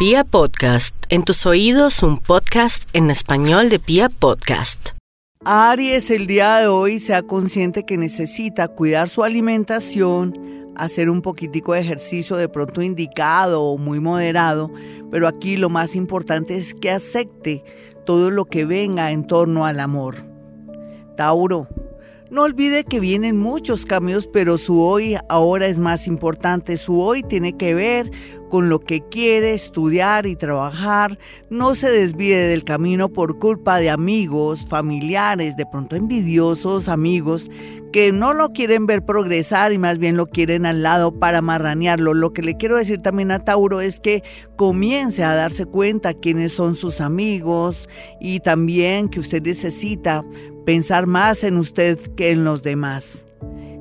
Pia Podcast, en tus oídos un podcast en español de Pia Podcast. Aries, el día de hoy sea consciente que necesita cuidar su alimentación, hacer un poquitico de ejercicio de pronto indicado o muy moderado, pero aquí lo más importante es que acepte todo lo que venga en torno al amor. Tauro, no olvide que vienen muchos cambios, pero su hoy ahora es más importante. Su hoy tiene que ver con lo que quiere estudiar y trabajar. No se desvíe del camino por culpa de amigos, familiares, de pronto envidiosos amigos que no lo quieren ver progresar y más bien lo quieren al lado para marranearlo. Lo que le quiero decir también a Tauro es que comience a darse cuenta quiénes son sus amigos y también que usted necesita pensar más en usted que en los demás.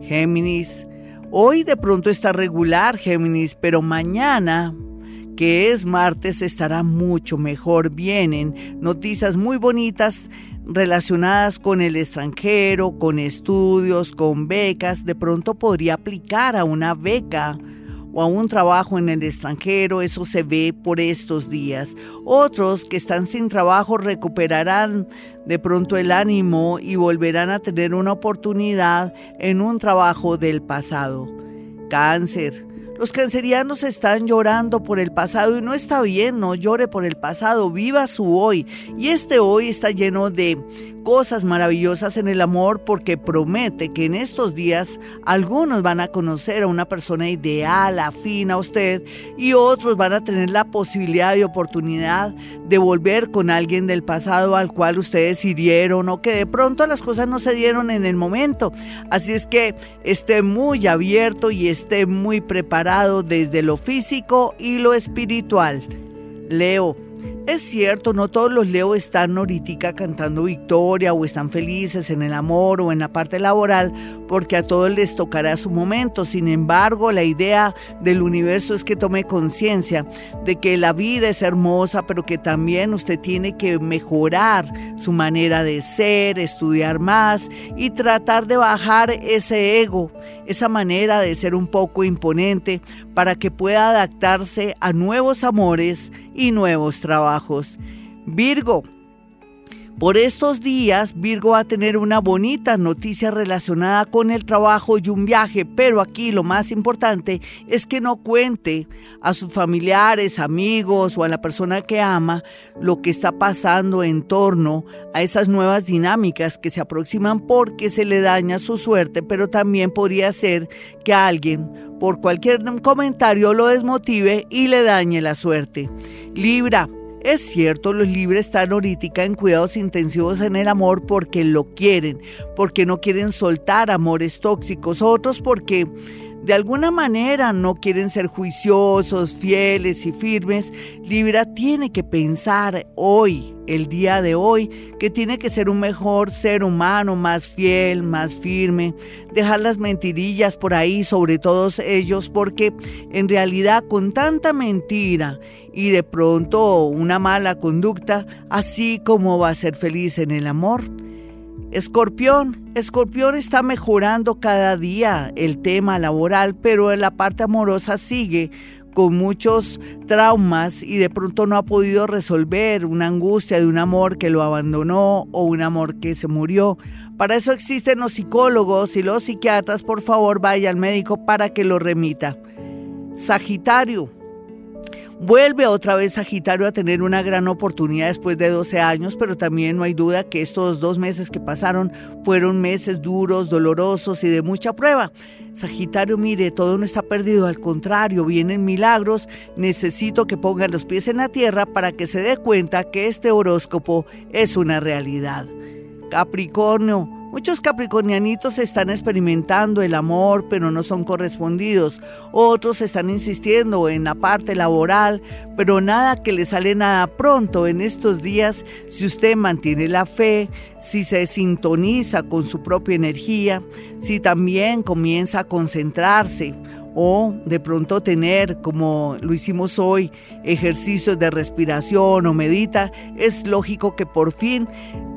Géminis, hoy de pronto está regular, Géminis, pero mañana, que es martes, estará mucho mejor. Vienen noticias muy bonitas relacionadas con el extranjero, con estudios, con becas. De pronto podría aplicar a una beca o a un trabajo en el extranjero, eso se ve por estos días. Otros que están sin trabajo recuperarán de pronto el ánimo y volverán a tener una oportunidad en un trabajo del pasado. Cáncer. Los cancerianos están llorando por el pasado y no está bien, no llore por el pasado, viva su hoy. Y este hoy está lleno de cosas maravillosas en el amor porque promete que en estos días algunos van a conocer a una persona ideal, afín a usted y otros van a tener la posibilidad y oportunidad de volver con alguien del pasado al cual ustedes hirieron o que de pronto las cosas no se dieron en el momento. Así es que esté muy abierto y esté muy preparado desde lo físico y lo espiritual. Leo. Es cierto, no todos los Leo están ahorita cantando victoria o están felices en el amor o en la parte laboral, porque a todos les tocará su momento. Sin embargo, la idea del universo es que tome conciencia de que la vida es hermosa, pero que también usted tiene que mejorar su manera de ser, estudiar más y tratar de bajar ese ego, esa manera de ser un poco imponente para que pueda adaptarse a nuevos amores y nuevos trabajos. Virgo, por estos días, Virgo va a tener una bonita noticia relacionada con el trabajo y un viaje, pero aquí lo más importante es que no cuente a sus familiares, amigos o a la persona que ama lo que está pasando en torno a esas nuevas dinámicas que se aproximan porque se le daña su suerte, pero también podría ser que alguien por cualquier comentario lo desmotive y le dañe la suerte. Libra, es cierto, los libres están ahorita en cuidados intensivos en el amor porque lo quieren, porque no quieren soltar amores tóxicos, otros porque de alguna manera no quieren ser juiciosos, fieles y firmes, Libra tiene que pensar hoy, el día de hoy, que tiene que ser un mejor ser humano, más fiel, más firme, dejar las mentirillas por ahí sobre todos ellos, porque en realidad con tanta mentira y de pronto una mala conducta, así como va a ser feliz en el amor. Escorpión, Escorpión está mejorando cada día el tema laboral, pero en la parte amorosa sigue con muchos traumas y de pronto no ha podido resolver una angustia de un amor que lo abandonó o un amor que se murió. Para eso existen los psicólogos y los psiquiatras. Por favor, vaya al médico para que lo remita. Sagitario, Vuelve otra vez Sagitario a tener una gran oportunidad después de 12 años, pero también no hay duda que estos dos meses que pasaron fueron meses duros, dolorosos y de mucha prueba. Sagitario, mire, todo no está perdido, al contrario, vienen milagros, necesito que ponga los pies en la tierra para que se dé cuenta que este horóscopo es una realidad. Capricornio, Muchos capricornianitos están experimentando el amor, pero no son correspondidos. Otros están insistiendo en la parte laboral, pero nada que le sale nada pronto en estos días si usted mantiene la fe, si se sintoniza con su propia energía, si también comienza a concentrarse o de pronto tener, como lo hicimos hoy, ejercicios de respiración o medita, es lógico que por fin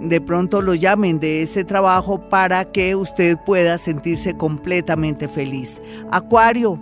de pronto lo llamen de ese trabajo para que usted pueda sentirse completamente feliz. Acuario,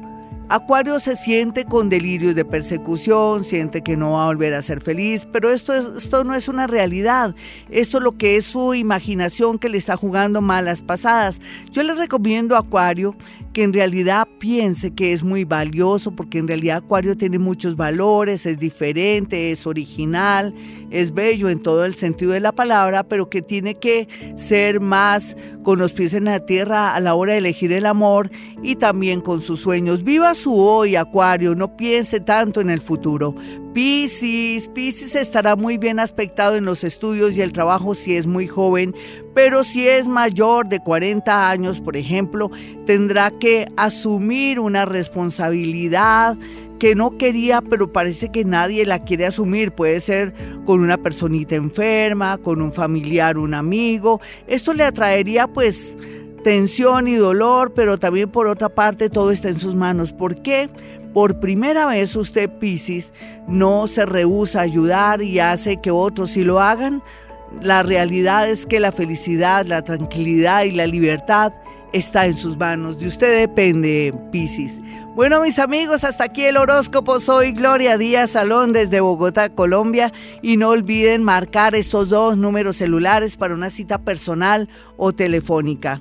Acuario se siente con delirios de persecución, siente que no va a volver a ser feliz, pero esto, esto no es una realidad. Esto es lo que es su imaginación que le está jugando malas pasadas. Yo le recomiendo a Acuario que en realidad piense que es muy valioso, porque en realidad Acuario tiene muchos valores, es diferente, es original, es bello en todo el sentido de la palabra, pero que tiene que ser más con los pies en la tierra a la hora de elegir el amor y también con sus sueños. Viva su hoy, Acuario, no piense tanto en el futuro. Piscis, Piscis estará muy bien aspectado en los estudios y el trabajo si es muy joven, pero si es mayor de 40 años, por ejemplo, tendrá que asumir una responsabilidad que no quería, pero parece que nadie la quiere asumir. Puede ser con una personita enferma, con un familiar, un amigo. Esto le atraería pues tensión y dolor, pero también por otra parte todo está en sus manos. ¿Por qué? Por primera vez usted, Piscis, no se rehúsa a ayudar y hace que otros sí lo hagan. La realidad es que la felicidad, la tranquilidad y la libertad está en sus manos. De usted depende, Piscis. Bueno, mis amigos, hasta aquí el horóscopo. Soy Gloria Díaz Salón desde Bogotá, Colombia. Y no olviden marcar estos dos números celulares para una cita personal o telefónica.